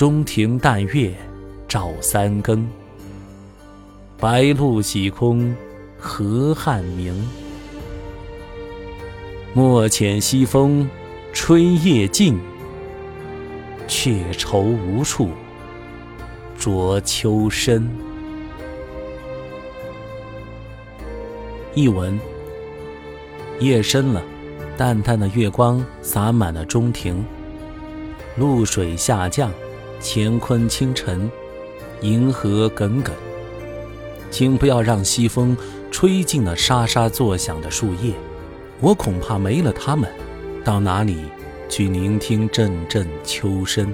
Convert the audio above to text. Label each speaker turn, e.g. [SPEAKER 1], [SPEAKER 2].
[SPEAKER 1] 中庭淡月照三更。白露洗空，河汉明。莫遣西风，吹夜静。却愁无处，着秋深。译文：夜深了，淡淡的月光洒满了中庭，露水下降，乾坤清晨，银河耿耿。请不要让西风吹进了沙沙作响的树叶，我恐怕没了它们，到哪里去聆听阵阵秋声？